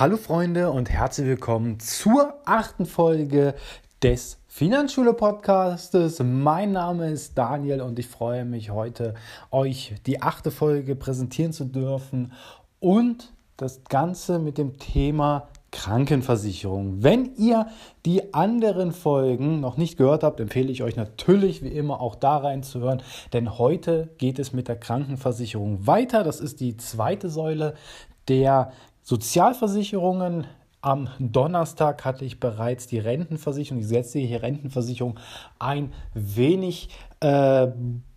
Hallo Freunde und herzlich willkommen zur achten Folge des Finanzschule Podcastes. Mein Name ist Daniel und ich freue mich heute, euch die achte Folge präsentieren zu dürfen und das Ganze mit dem Thema Krankenversicherung. Wenn ihr die anderen Folgen noch nicht gehört habt, empfehle ich euch natürlich wie immer auch da reinzuhören, denn heute geht es mit der Krankenversicherung weiter. Das ist die zweite Säule der Sozialversicherungen. Am Donnerstag hatte ich bereits die Rentenversicherung, die gesetzliche Rentenversicherung ein wenig äh,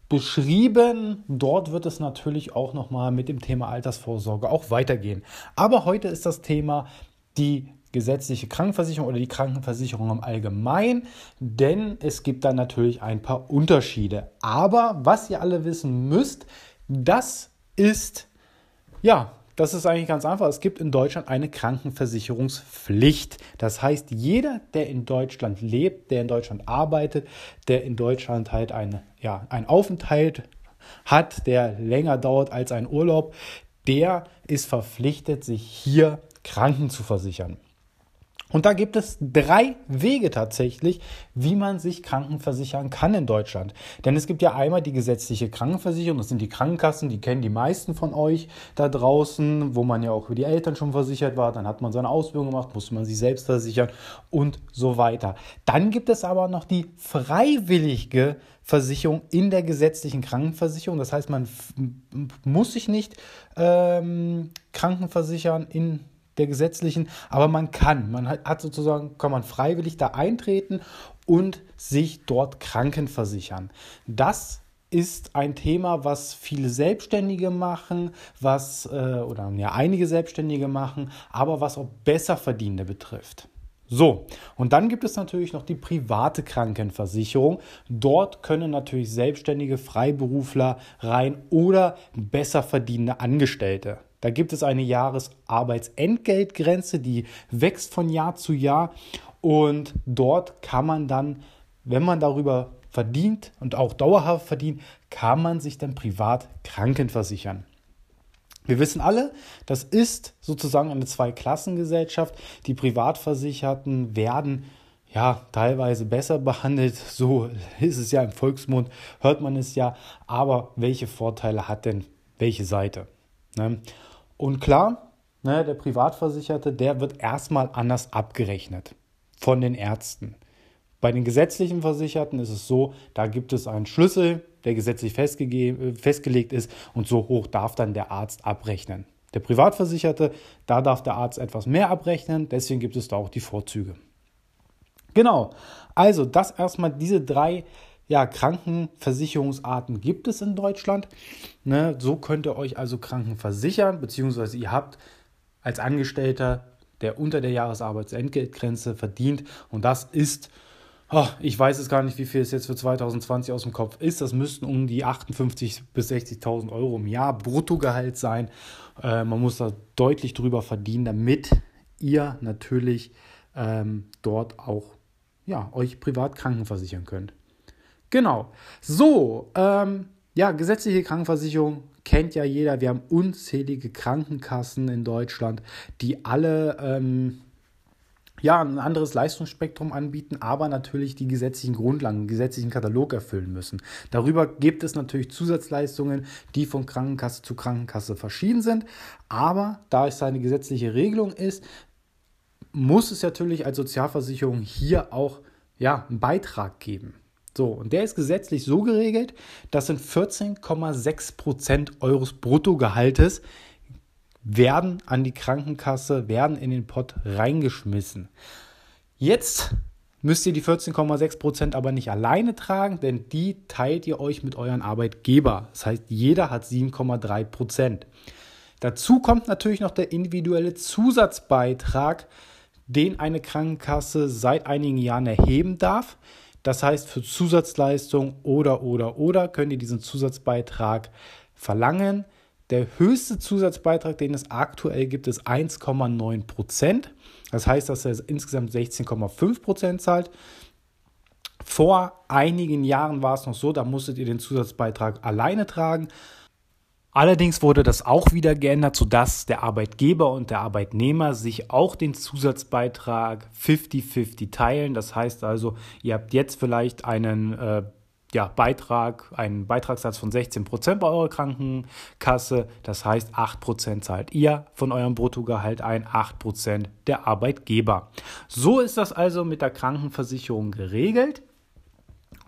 beschrieben. Dort wird es natürlich auch nochmal mit dem Thema Altersvorsorge auch weitergehen. Aber heute ist das Thema die gesetzliche Krankenversicherung oder die Krankenversicherung im Allgemeinen, denn es gibt da natürlich ein paar Unterschiede. Aber was ihr alle wissen müsst, das ist ja das ist eigentlich ganz einfach. Es gibt in Deutschland eine Krankenversicherungspflicht. Das heißt, jeder, der in Deutschland lebt, der in Deutschland arbeitet, der in Deutschland halt eine, ja, einen Aufenthalt hat, der länger dauert als ein Urlaub, der ist verpflichtet, sich hier Kranken zu versichern. Und da gibt es drei Wege tatsächlich, wie man sich krankenversichern kann in Deutschland. Denn es gibt ja einmal die gesetzliche Krankenversicherung, das sind die Krankenkassen, die kennen die meisten von euch da draußen, wo man ja auch für die Eltern schon versichert war. Dann hat man seine Ausbildung gemacht, musste man sich selbst versichern und so weiter. Dann gibt es aber noch die freiwillige Versicherung in der gesetzlichen Krankenversicherung. Das heißt, man muss sich nicht ähm, krankenversichern in der gesetzlichen, aber man kann, man hat sozusagen, kann man freiwillig da eintreten und sich dort krankenversichern. Das ist ein Thema, was viele Selbstständige machen, was äh, oder ja einige Selbstständige machen, aber was auch besser Verdienende betrifft. So, und dann gibt es natürlich noch die private Krankenversicherung. Dort können natürlich selbstständige Freiberufler rein oder besser verdienende Angestellte da gibt es eine Jahresarbeitsentgeltgrenze, die wächst von Jahr zu Jahr und dort kann man dann, wenn man darüber verdient und auch dauerhaft verdient, kann man sich dann privat krankenversichern. Wir wissen alle, das ist sozusagen eine Zweiklassengesellschaft. Die Privatversicherten werden ja teilweise besser behandelt, so ist es ja im Volksmund, hört man es ja, aber welche Vorteile hat denn welche Seite? Ne? Und klar, ne, der Privatversicherte, der wird erstmal anders abgerechnet von den Ärzten. Bei den gesetzlichen Versicherten ist es so, da gibt es einen Schlüssel, der gesetzlich festgelegt ist und so hoch darf dann der Arzt abrechnen. Der Privatversicherte, da darf der Arzt etwas mehr abrechnen, deswegen gibt es da auch die Vorzüge. Genau, also das erstmal diese drei ja, Krankenversicherungsarten gibt es in Deutschland. Ne, so könnt ihr euch also Kranken versichern, beziehungsweise ihr habt als Angestellter, der unter der Jahresarbeitsentgeltgrenze verdient, und das ist, oh, ich weiß es gar nicht, wie viel es jetzt für 2020 aus dem Kopf ist, das müssten um die 58.000 bis 60.000 Euro im Jahr Bruttogehalt sein. Äh, man muss da deutlich drüber verdienen, damit ihr natürlich ähm, dort auch ja, euch privat krankenversichern könnt. Genau. So, ähm, ja, gesetzliche Krankenversicherung kennt ja jeder. Wir haben unzählige Krankenkassen in Deutschland, die alle ähm, ja, ein anderes Leistungsspektrum anbieten, aber natürlich die gesetzlichen Grundlagen, den gesetzlichen Katalog erfüllen müssen. Darüber gibt es natürlich Zusatzleistungen, die von Krankenkasse zu Krankenkasse verschieden sind. Aber da es eine gesetzliche Regelung ist, muss es natürlich als Sozialversicherung hier auch ja, einen Beitrag geben. So, und der ist gesetzlich so geregelt, das sind 14,6 Prozent eures Bruttogehaltes werden an die Krankenkasse, werden in den Pott reingeschmissen. Jetzt müsst ihr die 14,6 Prozent aber nicht alleine tragen, denn die teilt ihr euch mit euren Arbeitgeber. Das heißt, jeder hat 7,3 Prozent. Dazu kommt natürlich noch der individuelle Zusatzbeitrag, den eine Krankenkasse seit einigen Jahren erheben darf. Das heißt, für Zusatzleistung oder, oder, oder könnt ihr diesen Zusatzbeitrag verlangen. Der höchste Zusatzbeitrag, den es aktuell gibt, ist 1,9 Prozent. Das heißt, dass er insgesamt 16,5 Prozent zahlt. Vor einigen Jahren war es noch so, da musstet ihr den Zusatzbeitrag alleine tragen. Allerdings wurde das auch wieder geändert, sodass der Arbeitgeber und der Arbeitnehmer sich auch den Zusatzbeitrag 50-50 teilen. Das heißt also, ihr habt jetzt vielleicht einen äh, ja, Beitrag, einen Beitragssatz von 16 Prozent bei eurer Krankenkasse. Das heißt, 8 Prozent zahlt ihr von eurem Bruttogehalt ein, 8 Prozent der Arbeitgeber. So ist das also mit der Krankenversicherung geregelt.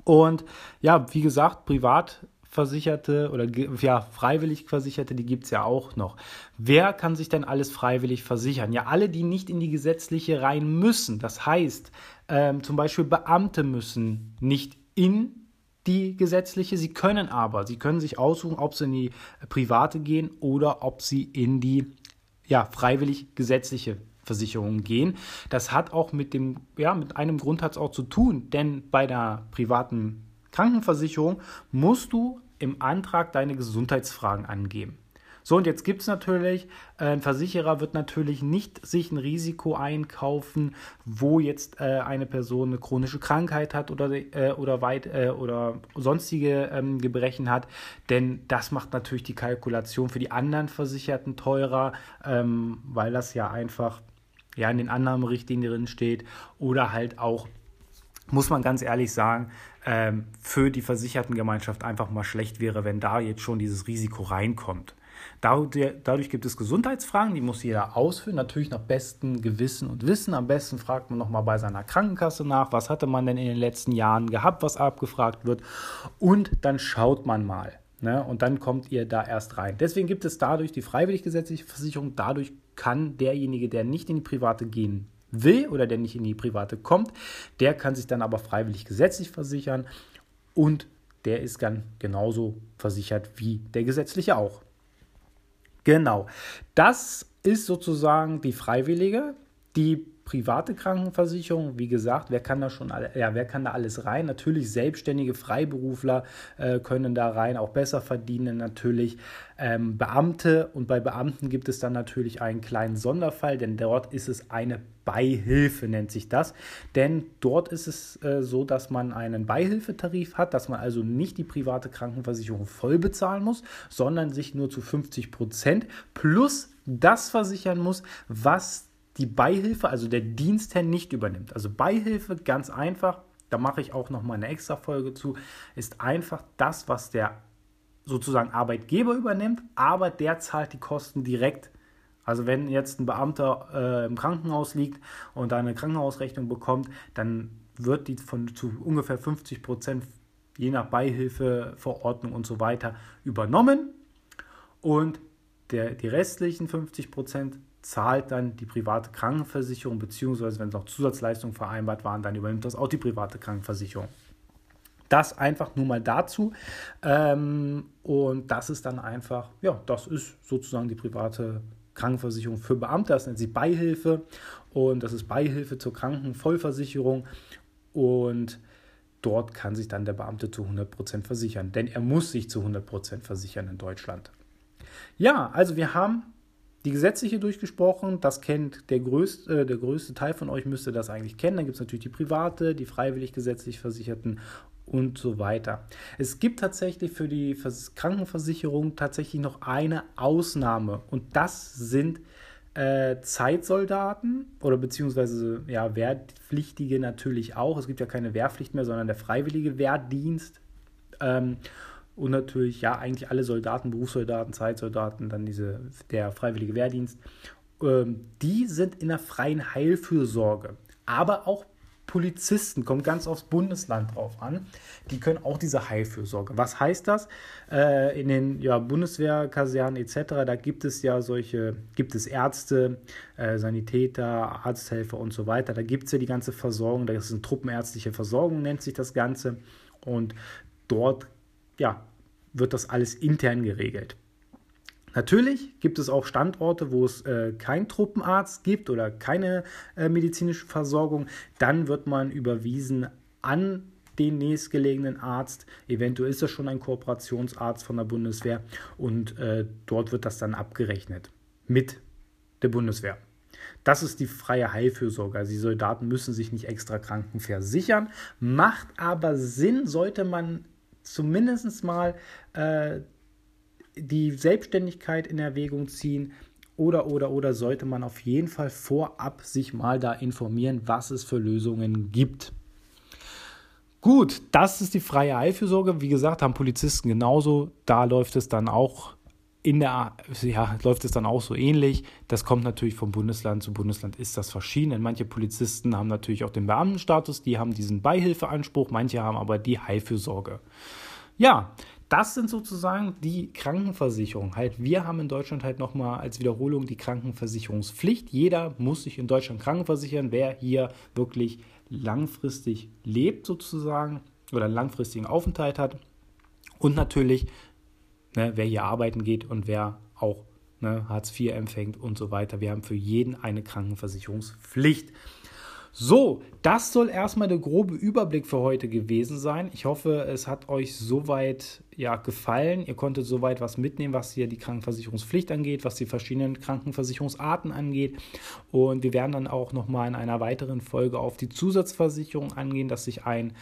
Und ja, wie gesagt, privat Versicherte oder ja, freiwillig Versicherte, die gibt es ja auch noch. Wer kann sich denn alles freiwillig versichern? Ja, alle, die nicht in die gesetzliche rein müssen. Das heißt, ähm, zum Beispiel Beamte müssen nicht in die gesetzliche, sie können aber, sie können sich aussuchen, ob sie in die private gehen oder ob sie in die ja, freiwillig gesetzliche Versicherung gehen. Das hat auch mit dem, ja, mit einem Grund hat es auch zu tun, denn bei der privaten Krankenversicherung musst du im Antrag deine Gesundheitsfragen angeben. So, und jetzt gibt es natürlich, äh, ein Versicherer wird natürlich nicht sich ein Risiko einkaufen, wo jetzt äh, eine Person eine chronische Krankheit hat oder, äh, oder, weit, äh, oder sonstige ähm, Gebrechen hat, denn das macht natürlich die Kalkulation für die anderen Versicherten teurer, ähm, weil das ja einfach ja, in den Annahmerichtlinien drin steht oder halt auch muss man ganz ehrlich sagen, ähm, für die Versichertengemeinschaft einfach mal schlecht wäre, wenn da jetzt schon dieses Risiko reinkommt. Dadurch gibt es Gesundheitsfragen, die muss jeder ausfüllen, natürlich nach bestem Gewissen und Wissen. Am besten fragt man nochmal bei seiner Krankenkasse nach, was hatte man denn in den letzten Jahren gehabt, was abgefragt wird. Und dann schaut man mal. Ne? Und dann kommt ihr da erst rein. Deswegen gibt es dadurch die freiwillig gesetzliche Versicherung. Dadurch kann derjenige, der nicht in die private gehen will oder der nicht in die private kommt, der kann sich dann aber freiwillig gesetzlich versichern und der ist dann genauso versichert wie der gesetzliche auch. Genau. Das ist sozusagen die freiwillige. Die private Krankenversicherung, wie gesagt, wer kann da schon alle, ja, wer kann da alles rein? Natürlich selbstständige Freiberufler äh, können da rein, auch besser verdienen natürlich. Ähm, Beamte und bei Beamten gibt es dann natürlich einen kleinen Sonderfall, denn dort ist es eine Beihilfe nennt sich das, denn dort ist es äh, so, dass man einen Beihilfetarif hat, dass man also nicht die private Krankenversicherung voll bezahlen muss, sondern sich nur zu 50 Prozent plus das versichern muss, was die Beihilfe, also der Dienstherr nicht übernimmt. Also Beihilfe, ganz einfach, da mache ich auch noch mal eine extra Folge zu, ist einfach das, was der sozusagen Arbeitgeber übernimmt, aber der zahlt die Kosten direkt. Also wenn jetzt ein Beamter äh, im Krankenhaus liegt und da eine Krankenhausrechnung bekommt, dann wird die von zu ungefähr 50 Prozent je nach Beihilfeverordnung und so weiter übernommen und der, die restlichen 50 Prozent zahlt dann die private Krankenversicherung, beziehungsweise wenn es auch Zusatzleistungen vereinbart waren, dann übernimmt das auch die private Krankenversicherung. Das einfach nur mal dazu. Ähm, und das ist dann einfach, ja, das ist sozusagen die private Krankenversicherung für Beamte. Das nennt sie Beihilfe. Und das ist Beihilfe zur Krankenvollversicherung. Und dort kann sich dann der Beamte zu 100% versichern. Denn er muss sich zu 100% versichern in Deutschland. Ja, also wir haben die gesetzliche durchgesprochen, das kennt der größte, äh, der größte Teil von euch müsste das eigentlich kennen. Dann gibt es natürlich die private, die freiwillig gesetzlich Versicherten und so weiter. Es gibt tatsächlich für die Krankenversicherung tatsächlich noch eine Ausnahme und das sind äh, Zeitsoldaten oder beziehungsweise ja, Wehrpflichtige natürlich auch. Es gibt ja keine Wehrpflicht mehr, sondern der freiwillige Wehrdienst. Ähm, und natürlich, ja, eigentlich alle Soldaten, Berufssoldaten, Zeitsoldaten, dann diese, der freiwillige Wehrdienst, ähm, die sind in der freien Heilfürsorge. Aber auch Polizisten, kommt ganz aufs Bundesland drauf an, die können auch diese Heilfürsorge. Was heißt das? Äh, in den ja, Bundeswehrkasernen etc., da gibt es ja solche, gibt es Ärzte, äh, Sanitäter, Arzthelfer und so weiter. Da gibt es ja die ganze Versorgung, das ist eine truppenärztliche Versorgung, nennt sich das Ganze. Und dort ja, wird das alles intern geregelt. Natürlich gibt es auch Standorte, wo es äh, keinen Truppenarzt gibt oder keine äh, medizinische Versorgung. Dann wird man überwiesen an den nächstgelegenen Arzt. Eventuell ist das schon ein Kooperationsarzt von der Bundeswehr und äh, dort wird das dann abgerechnet mit der Bundeswehr. Das ist die freie Heilfürsorge. Also die Soldaten müssen sich nicht extra Kranken versichern. Macht aber Sinn, sollte man zumindest mal äh, die Selbstständigkeit in Erwägung ziehen oder, oder, oder sollte man auf jeden Fall vorab sich mal da informieren, was es für Lösungen gibt. Gut, das ist die freie Heilfürsorge. Wie gesagt, haben Polizisten genauso. Da läuft es dann auch in der, ja, läuft es dann auch so ähnlich. Das kommt natürlich vom Bundesland zu Bundesland, ist das verschieden. Denn manche Polizisten haben natürlich auch den Beamtenstatus, die haben diesen Beihilfeanspruch, manche haben aber die Heilfürsorge. Ja, das sind sozusagen die Krankenversicherungen. Halt, wir haben in Deutschland halt nochmal als Wiederholung die Krankenversicherungspflicht. Jeder muss sich in Deutschland krankenversichern, wer hier wirklich langfristig lebt sozusagen oder einen langfristigen Aufenthalt hat. Und natürlich, ne, wer hier arbeiten geht und wer auch ne, Hartz IV empfängt und so weiter. Wir haben für jeden eine Krankenversicherungspflicht. So, das soll erstmal der grobe Überblick für heute gewesen sein. Ich hoffe, es hat euch soweit ja, gefallen. Ihr konntet soweit was mitnehmen, was hier die Krankenversicherungspflicht angeht, was die verschiedenen Krankenversicherungsarten angeht. Und wir werden dann auch nochmal in einer weiteren Folge auf die Zusatzversicherung angehen, dass sich ein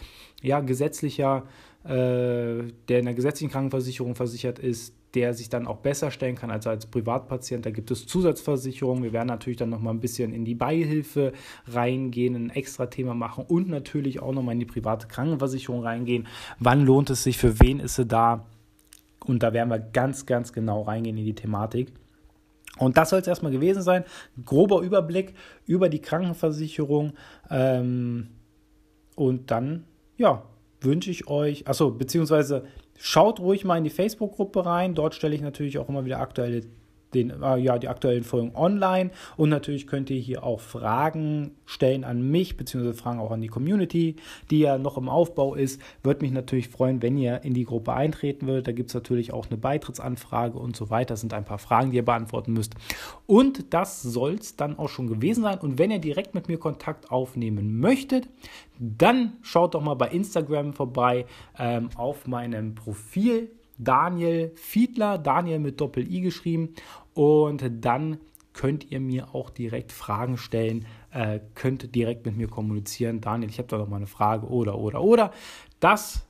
ja, gesetzlicher, der in der gesetzlichen Krankenversicherung versichert ist, der sich dann auch besser stellen kann als als Privatpatient. Da gibt es Zusatzversicherungen. Wir werden natürlich dann nochmal ein bisschen in die Beihilfe reingehen, ein extra Thema machen und natürlich auch nochmal in die private Krankenversicherung reingehen. Wann lohnt es sich, für wen ist sie da? Und da werden wir ganz, ganz genau reingehen in die Thematik. Und das soll es erstmal gewesen sein. Grober Überblick über die Krankenversicherung. Ähm, und dann, ja, wünsche ich euch, achso, beziehungsweise Schaut ruhig mal in die Facebook-Gruppe rein. Dort stelle ich natürlich auch immer wieder aktuelle den, äh, ja, die aktuellen Folgen online. Und natürlich könnt ihr hier auch Fragen stellen an mich, beziehungsweise Fragen auch an die Community, die ja noch im Aufbau ist. Würde mich natürlich freuen, wenn ihr in die Gruppe eintreten würdet. Da gibt es natürlich auch eine Beitrittsanfrage und so weiter. Das sind ein paar Fragen, die ihr beantworten müsst. Und das soll es dann auch schon gewesen sein. Und wenn ihr direkt mit mir Kontakt aufnehmen möchtet, dann schaut doch mal bei Instagram vorbei ähm, auf meinem Profil. Daniel Fiedler, Daniel mit Doppel-I geschrieben. Und dann könnt ihr mir auch direkt Fragen stellen, äh, könnt direkt mit mir kommunizieren. Daniel, ich habe da noch mal eine Frage oder, oder, oder. Das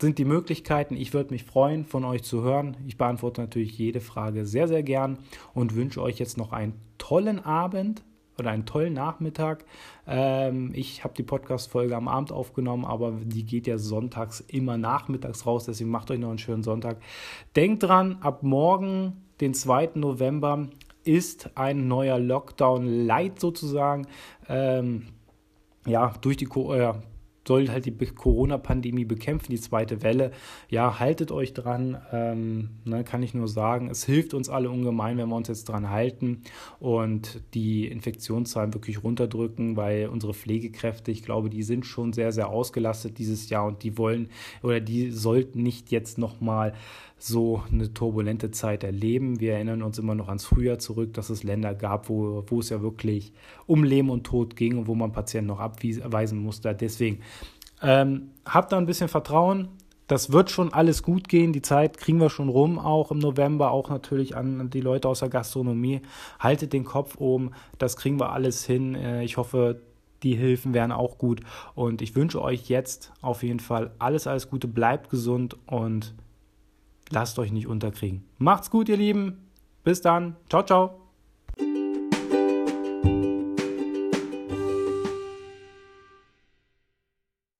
sind die Möglichkeiten. Ich würde mich freuen, von euch zu hören. Ich beantworte natürlich jede Frage sehr, sehr gern und wünsche euch jetzt noch einen tollen Abend oder einen tollen Nachmittag. Ähm, ich habe die Podcast-Folge am Abend aufgenommen, aber die geht ja sonntags immer nachmittags raus. Deswegen macht euch noch einen schönen Sonntag. Denkt dran, ab morgen den 2. November ist ein neuer Lockdown light sozusagen. Ähm, ja, durch die, äh, soll halt die Corona-Pandemie bekämpfen, die zweite Welle. Ja, haltet euch dran, ähm, ne, kann ich nur sagen. Es hilft uns alle ungemein, wenn wir uns jetzt dran halten und die Infektionszahlen wirklich runterdrücken, weil unsere Pflegekräfte, ich glaube, die sind schon sehr, sehr ausgelastet dieses Jahr und die wollen oder die sollten nicht jetzt nochmal so eine turbulente Zeit erleben. Wir erinnern uns immer noch ans Frühjahr zurück, dass es Länder gab, wo, wo es ja wirklich um Leben und Tod ging und wo man Patienten noch abweisen musste. Deswegen ähm, habt da ein bisschen Vertrauen. Das wird schon alles gut gehen. Die Zeit kriegen wir schon rum, auch im November, auch natürlich an die Leute aus der Gastronomie. Haltet den Kopf oben, das kriegen wir alles hin. Äh, ich hoffe, die Hilfen wären auch gut. Und ich wünsche euch jetzt auf jeden Fall alles, alles Gute. Bleibt gesund und lasst euch nicht unterkriegen. Macht's gut, ihr Lieben. Bis dann. Ciao, ciao.